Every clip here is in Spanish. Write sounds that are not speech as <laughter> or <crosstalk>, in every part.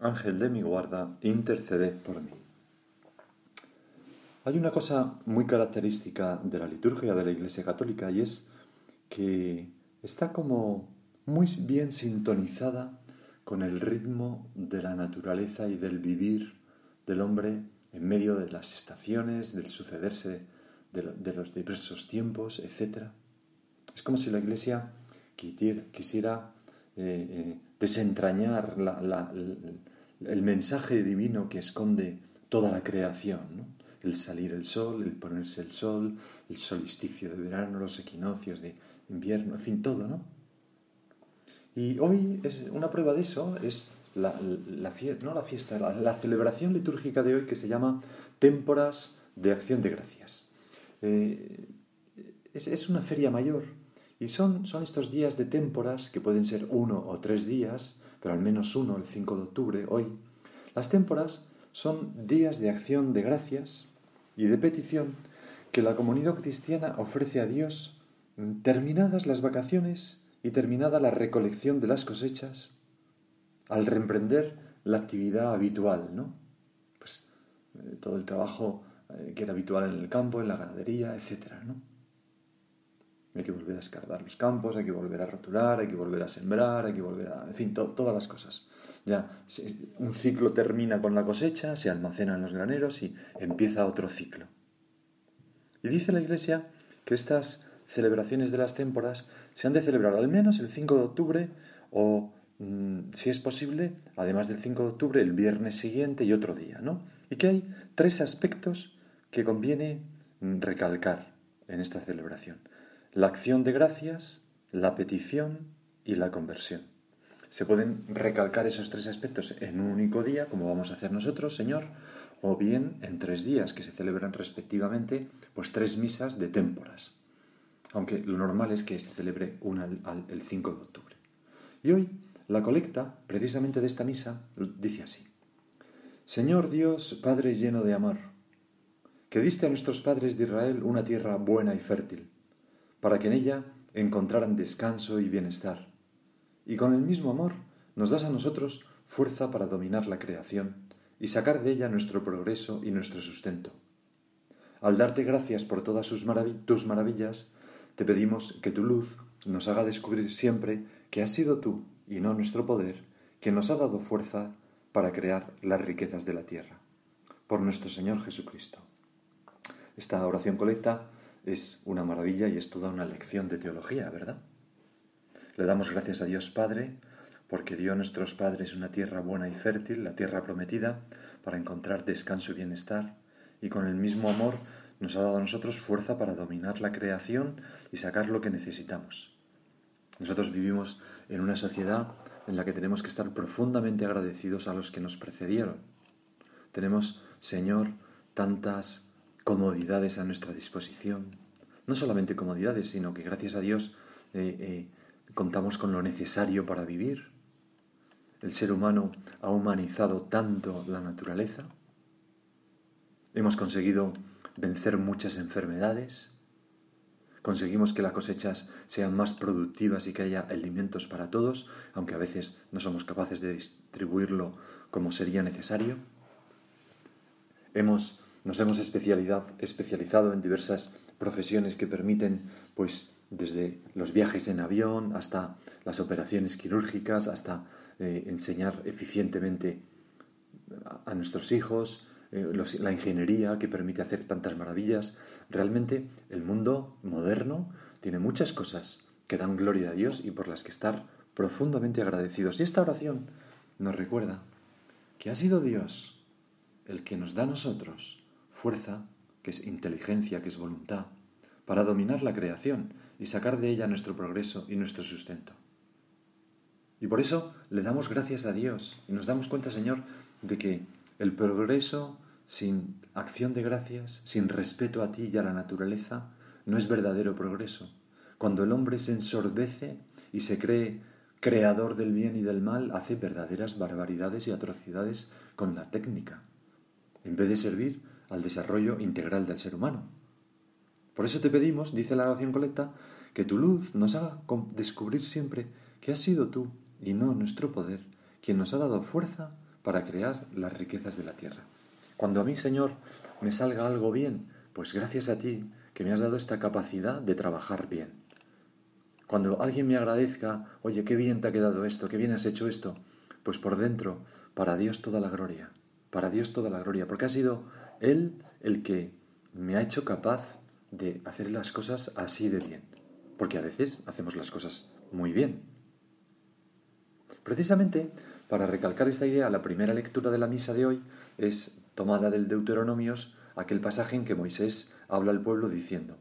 Ángel de mi guarda, interceded por mí. Hay una cosa muy característica de la liturgia de la Iglesia Católica y es que está como muy bien sintonizada con el ritmo de la naturaleza y del vivir del hombre en medio de las estaciones, del sucederse de, los diversos tiempos, etc. Es como si la Iglesia quisiera eh, eh, desentrañar el mensaje divino que esconde toda la creación, el salir el sol, el ponerse el sol, el solsticio de verano, los equinoccios de invierno, en fin, todo, ¿no? Y hoy es una prueba de eso es la, no la fiesta, la, celebración litúrgica de hoy que se llama Témporas de Acción de Gracias. Eh, es, una feria mayor y son, son estos días de témporas, que pueden ser uno o tres días, pero al menos uno, el 5 de octubre, hoy. Las témporas son días de acción de gracias y de petición que la comunidad cristiana ofrece a Dios terminadas las vacaciones y terminada la recolección de las cosechas, al reemprender la actividad habitual, ¿no? Pues eh, todo el trabajo eh, que era habitual en el campo, en la ganadería, etcétera, ¿no? Hay que volver a escardar los campos, hay que volver a roturar, hay que volver a sembrar, hay que volver a... En fin, todas las cosas. Ya un ciclo termina con la cosecha, se almacena en los graneros y empieza otro ciclo. Y dice la Iglesia que estas celebraciones de las témporas se han de celebrar al menos el 5 de octubre o, mm, si es posible, además del 5 de octubre, el viernes siguiente y otro día, ¿no? Y que hay tres aspectos que conviene mm, recalcar en esta celebración. La acción de gracias, la petición y la conversión. Se pueden recalcar esos tres aspectos en un único día, como vamos a hacer nosotros, Señor, o bien en tres días, que se celebran respectivamente pues tres misas de témporas aunque lo normal es que se celebre una el 5 de octubre. Y hoy la colecta, precisamente de esta misa, dice así. Señor Dios, Padre lleno de amor, que diste a nuestros padres de Israel una tierra buena y fértil, para que en ella encontraran descanso y bienestar, y con el mismo amor nos das a nosotros fuerza para dominar la creación y sacar de ella nuestro progreso y nuestro sustento. Al darte gracias por todas tus maravillas, te pedimos que tu luz nos haga descubrir siempre que has sido tú, y no nuestro poder, quien nos ha dado fuerza para crear las riquezas de la tierra. Por nuestro Señor Jesucristo. Esta oración colecta es una maravilla y es toda una lección de teología, ¿verdad? Le damos gracias a Dios Padre porque dio a nuestros padres una tierra buena y fértil, la tierra prometida, para encontrar descanso y bienestar, y con el mismo amor nos ha dado a nosotros fuerza para dominar la creación y sacar lo que necesitamos. Nosotros vivimos en una sociedad en la que tenemos que estar profundamente agradecidos a los que nos precedieron. Tenemos, Señor, tantas comodidades a nuestra disposición. No solamente comodidades, sino que gracias a Dios eh, eh, contamos con lo necesario para vivir. El ser humano ha humanizado tanto la naturaleza. Hemos conseguido vencer muchas enfermedades, conseguimos que las cosechas sean más productivas y que haya alimentos para todos, aunque a veces no somos capaces de distribuirlo como sería necesario. Hemos, nos hemos especializado en diversas profesiones que permiten pues, desde los viajes en avión hasta las operaciones quirúrgicas, hasta eh, enseñar eficientemente a, nuestros hijos, eh, la ingeniería que permite hacer tantas maravillas. Realmente el mundo moderno tiene muchas cosas que dan gloria a Dios y por las que estar profundamente agradecidos. Y esta oración nos recuerda que ha sido Dios el que nos da a nosotros fuerza, que es inteligencia, que es voluntad, para dominar la creación y sacar de ella nuestro progreso y nuestro sustento. Y por eso le damos gracias a Dios y nos damos cuenta, Señor, de que el progreso sin acción de gracias, sin respeto a ti y a la naturaleza, no es verdadero progreso. Cuando el hombre se ensorbece y se cree creador del bien y del mal, hace verdaderas barbaridades y atrocidades con la técnica, en vez de servir al desarrollo integral del ser humano. Por eso te pedimos, dice la oración colecta, que tu luz nos haga descubrir siempre que has sido tú y no nuestro poder quien nos ha dado fuerza para crear las riquezas de la tierra. Cuando a mí, Señor, me salga algo bien, pues gracias a ti que me has dado esta capacidad de trabajar bien. Cuando alguien me agradezca, oye, qué bien te ha quedado esto, qué bien has hecho esto, pues por dentro, para Dios toda la gloria, para Dios toda la gloria, porque ha sido Él el que me ha hecho capaz de hacer las cosas así de bien, porque a veces hacemos las cosas muy bien. Precisamente para recalcar esta idea, la primera lectura de la misa de hoy es tomada del Deuteronomios, aquel pasaje en que Moisés habla al pueblo diciendo,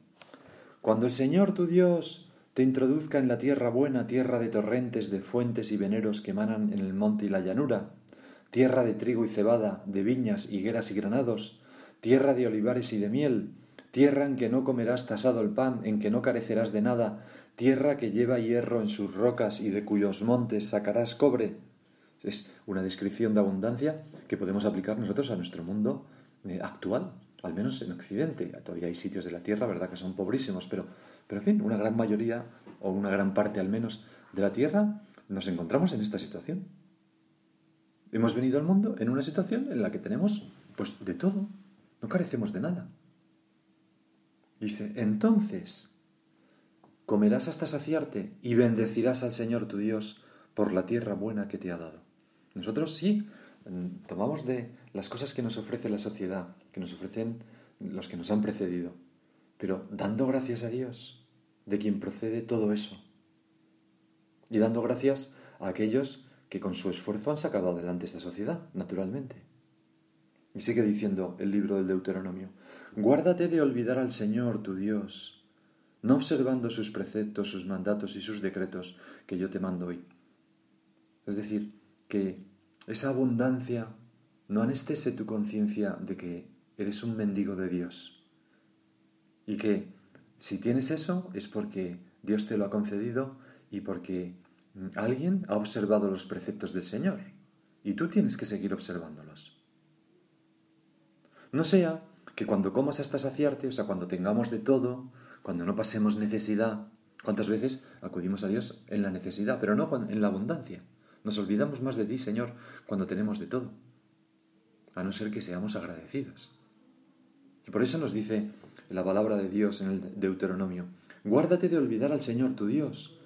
Cuando el Señor tu Dios te introduzca en la tierra buena, tierra de torrentes, de fuentes y veneros que emanan en el monte y la llanura, tierra de trigo y cebada, de viñas, higueras y granados, tierra de olivares y de miel, tierra en que no comerás tasado el pan, en que no carecerás de nada, tierra que lleva hierro en sus rocas y de cuyos montes sacarás cobre. Es una descripción de abundancia que podemos aplicar nosotros a nuestro mundo eh, actual, al menos en Occidente. Todavía hay sitios de la tierra, ¿verdad?, que son pobrísimos, pero, pero en fin, una gran mayoría, o una gran parte al menos, de la tierra nos encontramos en esta situación. Hemos venido al mundo en una situación en la que tenemos, pues, de todo, no carecemos de nada. Dice, entonces comerás hasta saciarte y bendecirás al Señor tu Dios por la tierra buena que te ha dado. Nosotros sí mm, tomamos de las cosas que nos ofrece la sociedad, que nos ofrecen los que nos han precedido, pero dando gracias a Dios, de quien procede todo eso, y dando gracias a aquellos que con su esfuerzo han sacado adelante esta sociedad, naturalmente. Y sigue diciendo el libro del Deuteronomio, guárdate de olvidar al Señor tu Dios, no observando sus preceptos, sus mandatos y sus decretos que yo te mando hoy. Es decir, que esa abundancia no anestese tu conciencia de que eres un mendigo de Dios. Y que si tienes eso es porque Dios te lo ha concedido y porque alguien ha observado los preceptos del Señor. Y tú tienes que seguir observándolos. No sea que cuando comas hasta saciarte, o sea, cuando tengamos de todo, cuando no pasemos necesidad, ¿cuántas veces acudimos a Dios en la necesidad, pero no en la abundancia? Nos olvidamos más de ti, Señor, cuando tenemos de todo, a no ser que seamos agradecidos. Y por eso nos dice la palabra de Dios en el Deuteronomio, guárdate de olvidar al Señor tu Dios,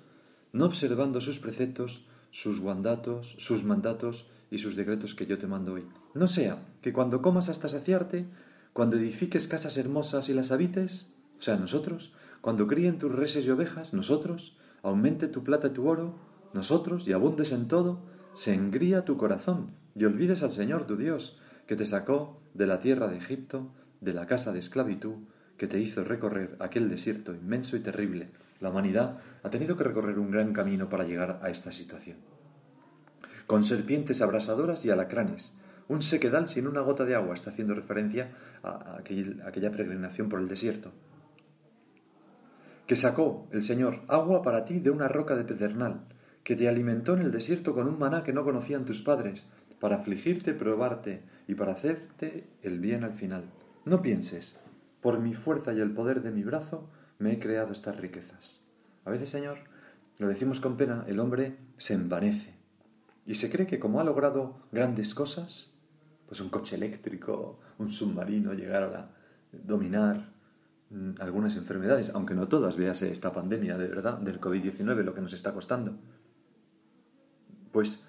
no observando sus preceptos, sus mandatos, sus mandatos y sus decretos que yo te mando hoy. No sea que cuando comas hasta saciarte, cuando edifiques casas hermosas y las habites, o sea, nosotros, cuando críen tus reses y ovejas, nosotros, aumente tu plata y tu oro, nosotros, y abundes en todo, se engría tu corazón y olvides al Señor tu Dios, que te sacó de la tierra de Egipto, de la casa de esclavitud, que te hizo recorrer aquel desierto inmenso y terrible. La humanidad ha tenido que recorrer un gran camino para llegar a esta situación con serpientes abrasadoras y alacranes. Un sequedal sin una gota de agua está haciendo referencia a aquella peregrinación por el desierto. Que sacó el Señor agua para ti de una roca de pedernal, que te alimentó en el desierto con un maná que no conocían tus padres, para afligirte, probarte y para hacerte el bien al final. No pienses, por mi fuerza y el poder de mi brazo me he creado estas riquezas. A veces, Señor, lo decimos con pena, el hombre se envanece y se cree que como ha logrado grandes cosas, pues un coche eléctrico, un submarino, llegar a dominar mm, algunas enfermedades, aunque no todas, véase esta pandemia de verdad del COVID-19, lo que nos está costando. Pues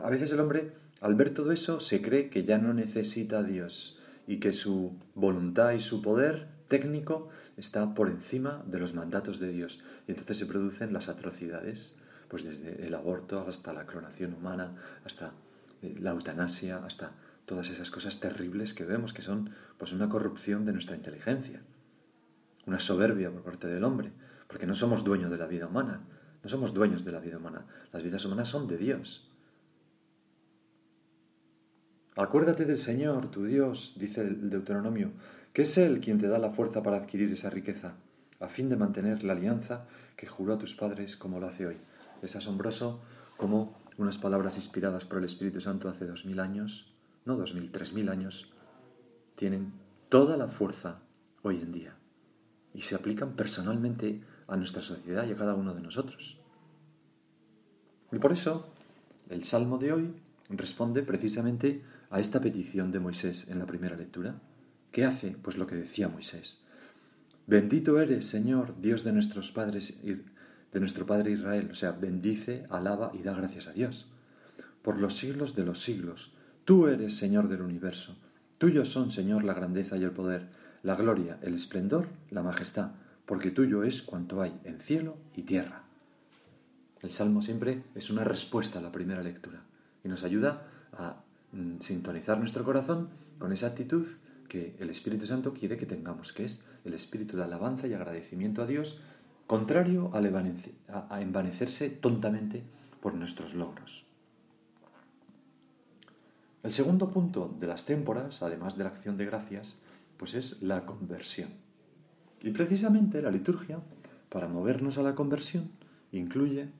a veces el hombre, al ver todo eso, se cree que ya no necesita a Dios y que su voluntad y su poder técnico está por encima de los mandatos de Dios. Y entonces se producen las atrocidades, pues desde el aborto hasta la clonación humana, hasta eh, la eutanasia, hasta todas esas cosas terribles que vemos que son pues una corrupción de nuestra inteligencia, una soberbia por parte del hombre, porque no somos dueños de la vida humana, no somos dueños de la vida humana, las vidas humanas son de Dios. Acuérdate del Señor, tu Dios, dice el Deuteronomio, que es Él quien te da la fuerza para adquirir esa riqueza, a fin de mantener la alianza que juró a tus padres como lo hace hoy. Es asombroso como unas palabras inspiradas por el Espíritu Santo hace dos mil años, no dos mil, tres mil años, tienen toda la fuerza hoy en día y se aplican personalmente a nuestra sociedad y a cada uno de nosotros. Y por eso el Salmo de hoy responde precisamente a esta petición de Moisés en la primera lectura. ¿Qué hace? Pues lo que decía Moisés. Bendito eres, Señor, Dios de nuestros padres, de nuestro Padre Israel. O sea, bendice, alaba y da gracias a Dios. Por los siglos de los siglos. Tú eres Señor del universo. Tuyo son, Señor, la grandeza y el poder, la gloria, el esplendor, la majestad, porque tuyo es cuanto hay en cielo y tierra. El Salmo siempre es una respuesta a la primera lectura y nos ayuda a Mm, sintonizar nuestro corazón con esa actitud que el Espíritu Santo quiere que tengamos, que es el espíritu de alabanza y agradecimiento a Dios, contrario a envanecerse tontamente por nuestros logros. El segundo punto de las témporas, además de la acción de gracias, pues es la conversión. Y precisamente la liturgia, para movernos a la conversión, incluye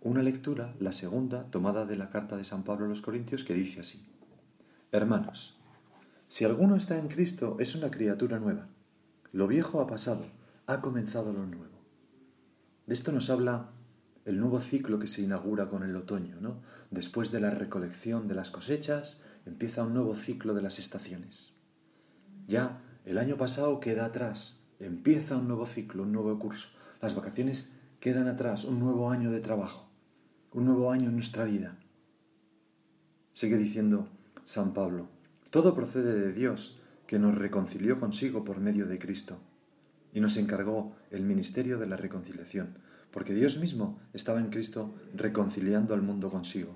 una lectura, la segunda, tomada de la carta de San Pablo a los Corintios, que dice así. Hermanos, si alguno está en Cristo, es una criatura nueva. Lo viejo ha pasado, ha comenzado lo nuevo. De esto nos habla el nuevo ciclo que se inaugura con el otoño, ¿no? Después de la recolección de las cosechas, empieza un nuevo ciclo de las estaciones. Ya el año pasado queda atrás, empieza un nuevo ciclo, un nuevo curso. Las vacaciones quedan atrás, un nuevo año de trabajo un nuevo año en nuestra vida. Sigue diciendo San Pablo, todo procede de Dios, que nos reconcilió consigo por medio de Cristo, y nos encargó el ministerio de la reconciliación, porque Dios mismo estaba en Cristo reconciliando al mundo consigo,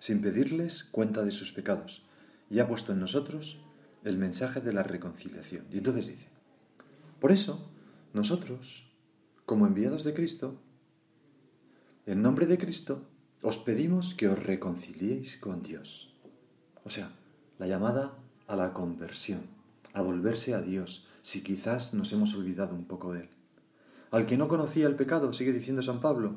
sin pedirles cuenta de sus pecados, y ha puesto en nosotros el mensaje de la reconciliación. Y entonces dice, por eso, nosotros, como enviados de Cristo, en nombre de Cristo, os pedimos que os reconciliéis con Dios. O sea, la llamada a la conversión, a volverse a Dios, si quizás nos hemos olvidado un poco de Él. Al que no conocía el pecado, sigue diciendo San Pablo,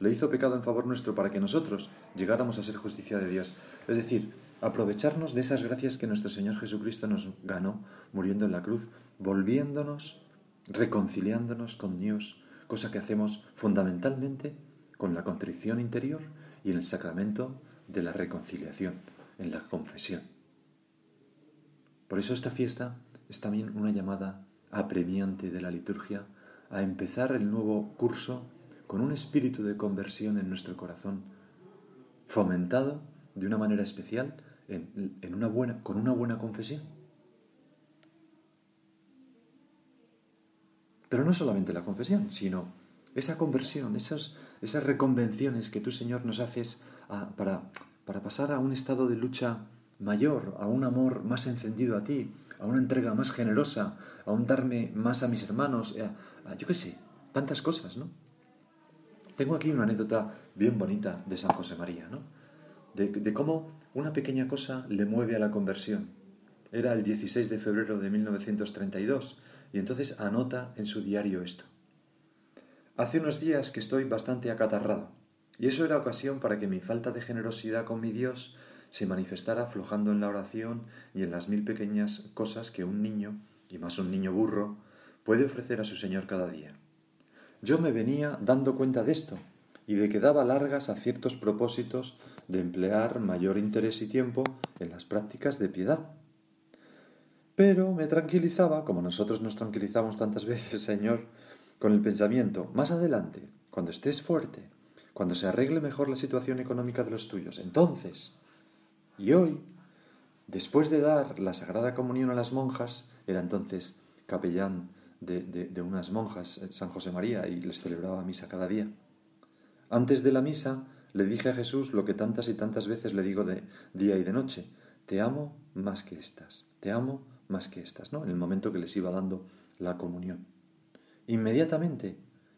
le hizo pecado en favor nuestro para que nosotros llegáramos a ser justicia de Dios. Es decir, aprovecharnos de esas gracias que nuestro Señor Jesucristo nos ganó muriendo en la cruz, volviéndonos, reconciliándonos con Dios, cosa que hacemos fundamentalmente con la contrición interior y en el sacramento de la reconciliación, en la confesión. Por eso esta fiesta es también una llamada apremiante de la liturgia a empezar el nuevo curso con un espíritu de conversión en nuestro corazón, fomentado de una manera especial en, una buena, con una buena confesión. Pero no solamente la confesión, sino esa conversión, esas, esas reconvenciones que tú, Señor, nos haces para, para pasar a un estado de lucha mayor, a un amor más encendido a ti, a una entrega más generosa, a un darme más a mis hermanos, a, yo qué sé, tantas cosas, ¿no? Tengo aquí una anécdota bien bonita de San José María, ¿no? De, de, cómo una pequeña cosa le mueve a la conversión. Era el 16 de febrero de 1932 y entonces anota en su diario esto. Hace unos días que estoy bastante acatarrado, y eso era ocasión para que mi falta de generosidad con mi Dios se manifestara aflojando en la oración y en las mil pequeñas cosas que un niño, y más un niño burro, puede ofrecer a su Señor cada día. Yo me venía dando cuenta de esto, y de que daba largas a ciertos propósitos de emplear mayor interés y tiempo en las prácticas de piedad. Pero me tranquilizaba, como nosotros nos tranquilizamos tantas veces, <laughs> Señor, con el pensamiento, más adelante, cuando estés fuerte, cuando se arregle mejor la situación económica de los tuyos, entonces, y hoy, después de dar la Sagrada Comunión a las monjas, era entonces capellán de, de, unas monjas, eh, San José María, y les celebraba misa cada día. Antes de la misa le dije a Jesús lo que tantas y tantas veces le digo de día y de noche, te amo más que estas, te amo más que estas, ¿no? En el momento que les iba dando la comunión. Inmediatamente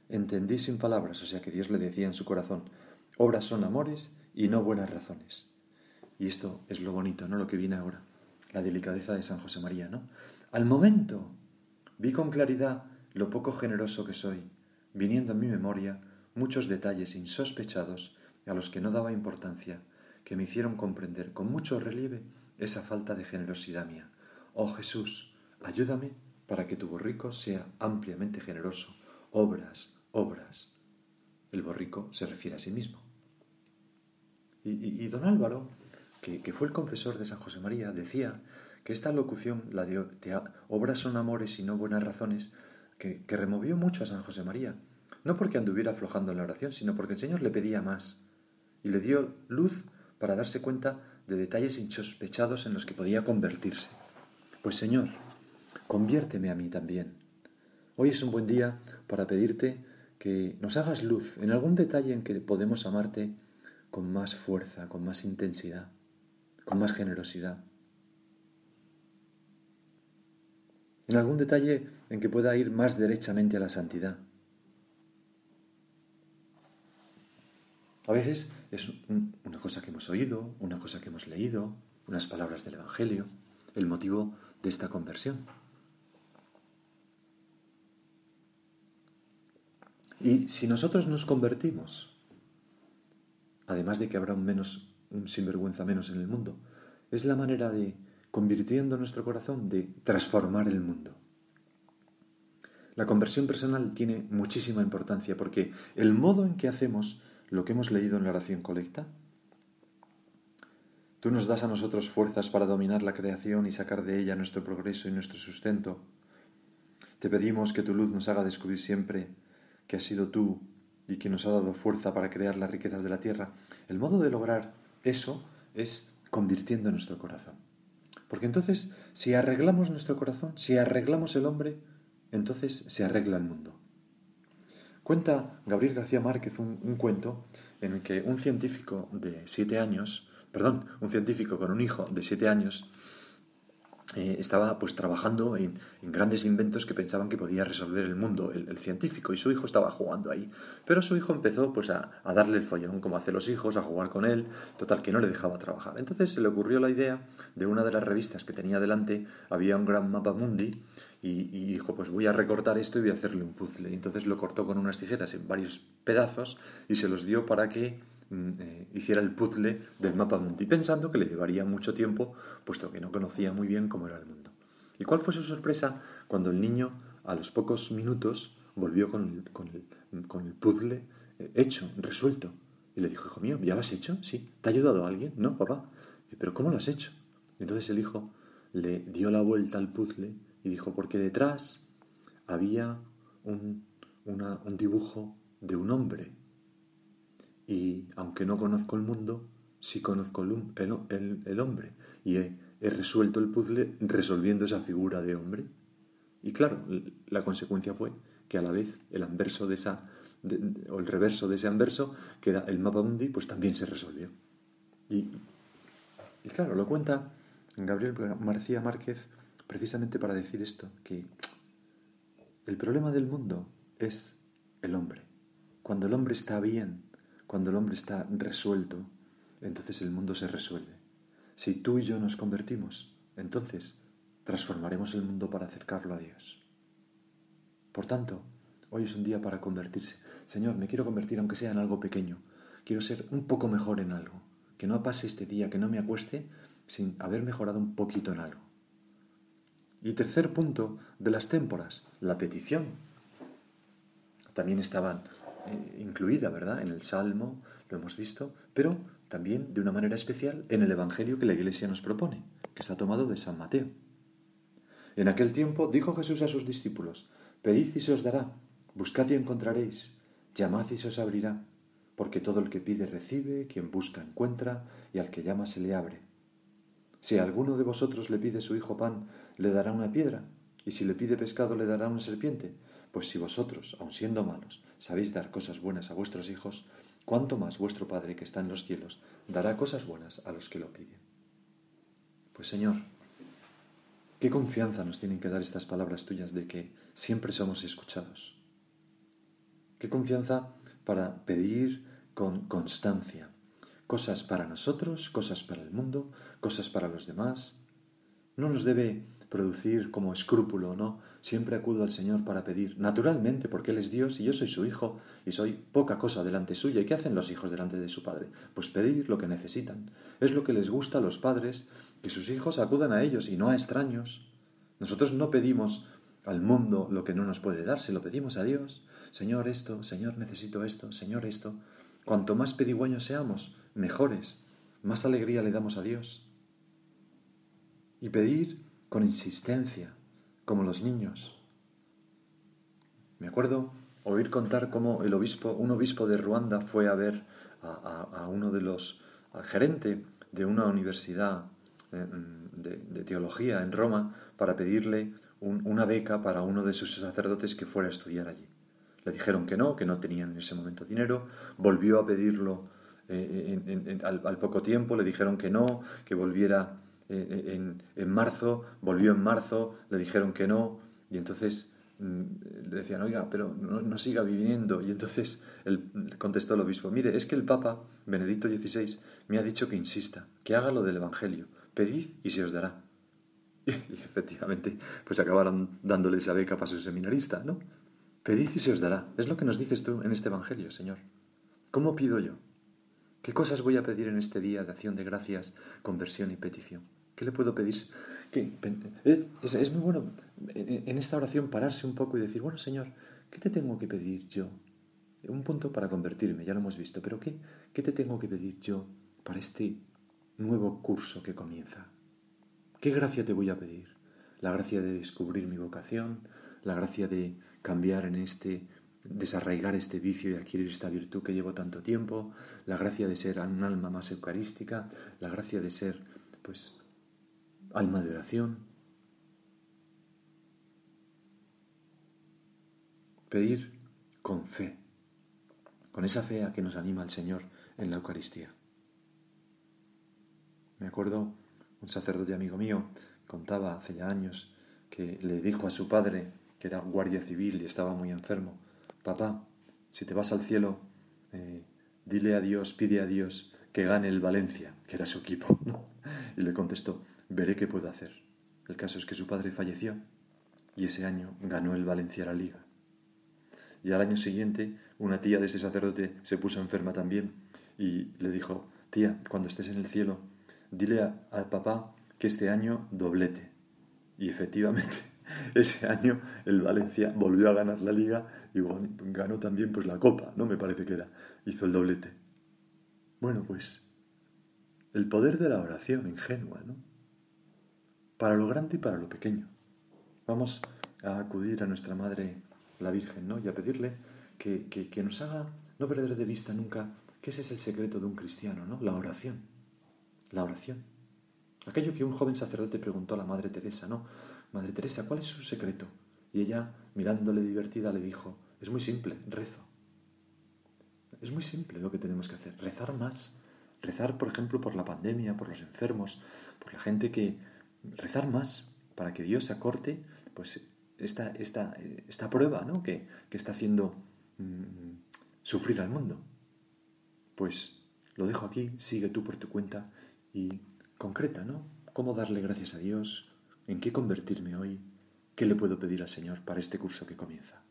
entendí sin palabras, o sea que Dios le decía en su corazón, obras son amores y no buenas razones. Y esto es lo bonito, ¿no? Lo que viene ahora, la delicadeza de San José María, ¿no? Al momento vi con claridad lo poco generoso que soy, viniendo en mi memoria muchos detalles insospechados a los que no daba importancia, que me hicieron comprender con mucho relieve esa falta de generosidad mía. Oh Jesús, ayúdame para que tu borrico sea ampliamente generoso. Obras, obras. El borrico se refiere a sí mismo. Y, don Álvaro, que, fue el confesor de San José María, decía que esta locución, la de, obras son amores y no buenas razones, que, que removió mucho a San José María, no porque anduviera aflojando la oración, sino porque el Señor le pedía más y le dio luz para darse cuenta de detalles insospechados en los que podía convertirse. Pues Señor, conviérteme a mí también. Hoy es un buen día para pedirte que nos hagas luz en algún detalle en que podemos amarte con más fuerza, con más intensidad, con más generosidad. En algún detalle en que pueda ir más derechamente a la santidad. A veces es una cosa que hemos oído, una cosa que hemos leído, unas palabras del Evangelio, el motivo de esta conversión. Y si nosotros nos convertimos, además de que habrá un menos, un sinvergüenza menos en el mundo, es la manera de, convirtiendo nuestro corazón, de transformar el mundo. La conversión personal tiene muchísima importancia porque el modo en que hacemos lo que hemos leído en la oración colecta? Tú nos das a nosotros fuerzas para dominar la creación y sacar de ella nuestro progreso y nuestro sustento. Te pedimos que tu luz nos haga descubrir siempre que has sido tú y que nos ha dado fuerza para crear las riquezas de la tierra. El modo de lograr eso es convirtiendo nuestro corazón. Porque entonces, si arreglamos nuestro corazón, si arreglamos el hombre, entonces se arregla el mundo. Cuenta Gabriel García Márquez un, cuento en el que un científico de siete años, perdón, un científico con un hijo de siete años, eh, estaba pues trabajando en, grandes inventos que pensaban que podía resolver el mundo, el, científico, y su hijo estaba jugando ahí. Pero su hijo empezó pues a, darle el follón, como hacen los hijos, a jugar con él, total que no le dejaba trabajar. Entonces se le ocurrió la idea de una de las revistas que tenía delante, había un gran mapa mundi, y, dijo, pues voy a recortar esto y voy a hacerle un puzzle. Y entonces lo cortó con unas tijeras en varios pedazos y se los dio para que eh, hiciera el puzzle del mapa mundi, pensando que le llevaría mucho tiempo, puesto que no conocía muy bien cómo era el mundo. ¿Y cuál fue su sorpresa cuando el niño, a los pocos minutos, volvió con el, puzzle eh, hecho, resuelto? Y le dijo, hijo mío, ¿ya lo has hecho? Sí. ¿Te ha ayudado alguien? No, papá. ¿Pero cómo lo has hecho? entonces el hijo le dio la vuelta al puzzle y dijo, porque detrás había un, dibujo de un hombre. Y aunque no conozco el mundo, sí conozco el, hombre. Y he, resuelto el puzzle resolviendo esa figura de hombre. Y claro, la consecuencia fue que a la vez el anverso de esa, o el reverso de ese anverso, que era el mapa mundi, pues también se resolvió. Y, y claro, lo cuenta Gabriel García Márquez precisamente para decir esto, que el problema del mundo es el hombre. Cuando el hombre está bien, cuando el hombre está resuelto, entonces el mundo se resuelve. Si tú y yo nos convertimos, entonces transformaremos el mundo para acercarlo a Dios. Por tanto, hoy es un día para convertirse. Señor, me quiero convertir aunque sea en algo pequeño. Quiero ser un poco mejor en algo. Que no pase este día, que no me acueste sin haber mejorado un poquito en algo. Y tercer punto de las témporas, la petición. También estaban eh, incluida, ¿verdad? En el Salmo, lo hemos visto, pero también de una manera especial en el Evangelio que la Iglesia nos propone, que está tomado de San Mateo. En aquel tiempo dijo Jesús a sus discípulos, Pedid y se os dará, buscad y encontraréis, llamad y se os abrirá, porque todo el que pide recibe, quien busca encuentra, y al que llama se le abre. Si alguno de vosotros le pide su hijo pan, le dará una piedra, y si le pide pescado, le dará una serpiente. Pues si vosotros, aun siendo malos, sabéis dar cosas buenas a vuestros hijos, cuánto más vuestro Padre que está en los cielos dará cosas buenas a los que lo piden. Pues Señor, qué confianza nos tienen que dar estas palabras tuyas de que siempre somos escuchados. Qué confianza para pedir con constancia cosas para nosotros, cosas para el mundo, cosas para los demás. No nos debe producir como escrúpulo, ¿no? Siempre acudo al Señor para pedir, naturalmente, porque Él es Dios y yo soy su hijo y soy poca cosa delante suya. ¿Y qué hacen los hijos delante de su padre? Pues pedir lo que necesitan. Es lo que les gusta a los padres, que sus hijos acudan a ellos y no a extraños. Nosotros no pedimos al mundo lo que no nos puede dar, se lo pedimos a Dios. Señor esto, Señor necesito esto, Señor esto. Cuanto más pedigüeños seamos, mejores, más alegría le damos a Dios. Y pedir con insistencia, como los niños. Me acuerdo oír contar cómo el obispo, un obispo de Ruanda fue a ver a, uno de los, al gerente de una universidad eh, de, teología en Roma para pedirle una beca para uno de sus sacerdotes que fuera a estudiar allí. Le dijeron que no, que no tenían en ese momento dinero, volvió a pedirlo eh, al, poco tiempo, le dijeron que no, que volviera eh, eh, en, marzo, volvió en marzo, le dijeron que no, y entonces mm, le decían, oiga, pero no, siga viviendo. Y entonces contestó el obispo, mire, es que el Papa, Benedicto XVI, me ha dicho que insista, que haga lo del Evangelio, pedid y se os dará. <laughs> Y, efectivamente, pues acabaron dándole esa beca para su seminarista, ¿no? Pedid y se os dará. Es lo que nos dices tú en este Evangelio, Señor. ¿Cómo pido yo? ¿Qué cosas voy a pedir en este día de acción de gracias, conversión y petición? ¿Qué le puedo pedir? Es, muy bueno en esta oración pararse un poco y decir, bueno Señor, ¿qué te tengo que pedir yo? Un punto para convertirme, ya lo hemos visto, pero ¿qué, qué te tengo que pedir yo para este nuevo curso que comienza? ¿Qué gracia te voy a pedir? La gracia de descubrir mi vocación, la gracia de cambiar en este desarraigar este vicio y adquirir esta virtud que llevo tanto tiempo, la gracia de ser un alma más eucarística, la gracia de ser, pues, alma de oración. Pedir con fe, con esa fe a que nos anima el Señor en la Eucaristía. Me acuerdo un sacerdote amigo mío contaba hace ya años que le dijo a su padre, que era guardia civil y estaba muy enfermo, papá, si te vas al cielo, eh, dile a Dios, pide a Dios que gane el Valencia, que era su equipo. <laughs> Y le contestó, veré qué puedo hacer. El caso es que su padre falleció y ese año ganó el Valencia la liga. Y al año siguiente, una tía de ese sacerdote se puso enferma también y le dijo, tía, cuando estés en el cielo, dile al papá que este año doblete. Y efectivamente, <laughs> ese año el Valencia volvió a ganar la liga y ganó también pues la copa, ¿no? Me parece que era. Hizo el doblete. Bueno, pues el poder de la oración ingenua, ¿no? Para lo grande y para lo pequeño. Vamos a acudir a nuestra Madre la Virgen, ¿no? Y a pedirle que, que nos haga no perder de vista nunca que ese es el secreto de un cristiano, ¿no? La oración. La oración. Aquello que un joven sacerdote preguntó a la Madre Teresa, ¿no? Madre Teresa, ¿cuál es su secreto? Y ella, mirándole divertida, le dijo, es muy simple, rezo. Es muy simple lo que tenemos que hacer, rezar más. Rezar, por ejemplo, por la pandemia, por los enfermos, por la gente que... Rezar más para que Dios acorte pues, esta, esta, esta prueba ¿no? que, que está haciendo mm, sufrir al mundo. Pues lo dejo aquí, sigue tú por tu cuenta y concreta, ¿no? ¿Cómo darle gracias a Dios? ¿En qué convertirme hoy? ¿Qué le puedo pedir al Señor para este curso que comienza?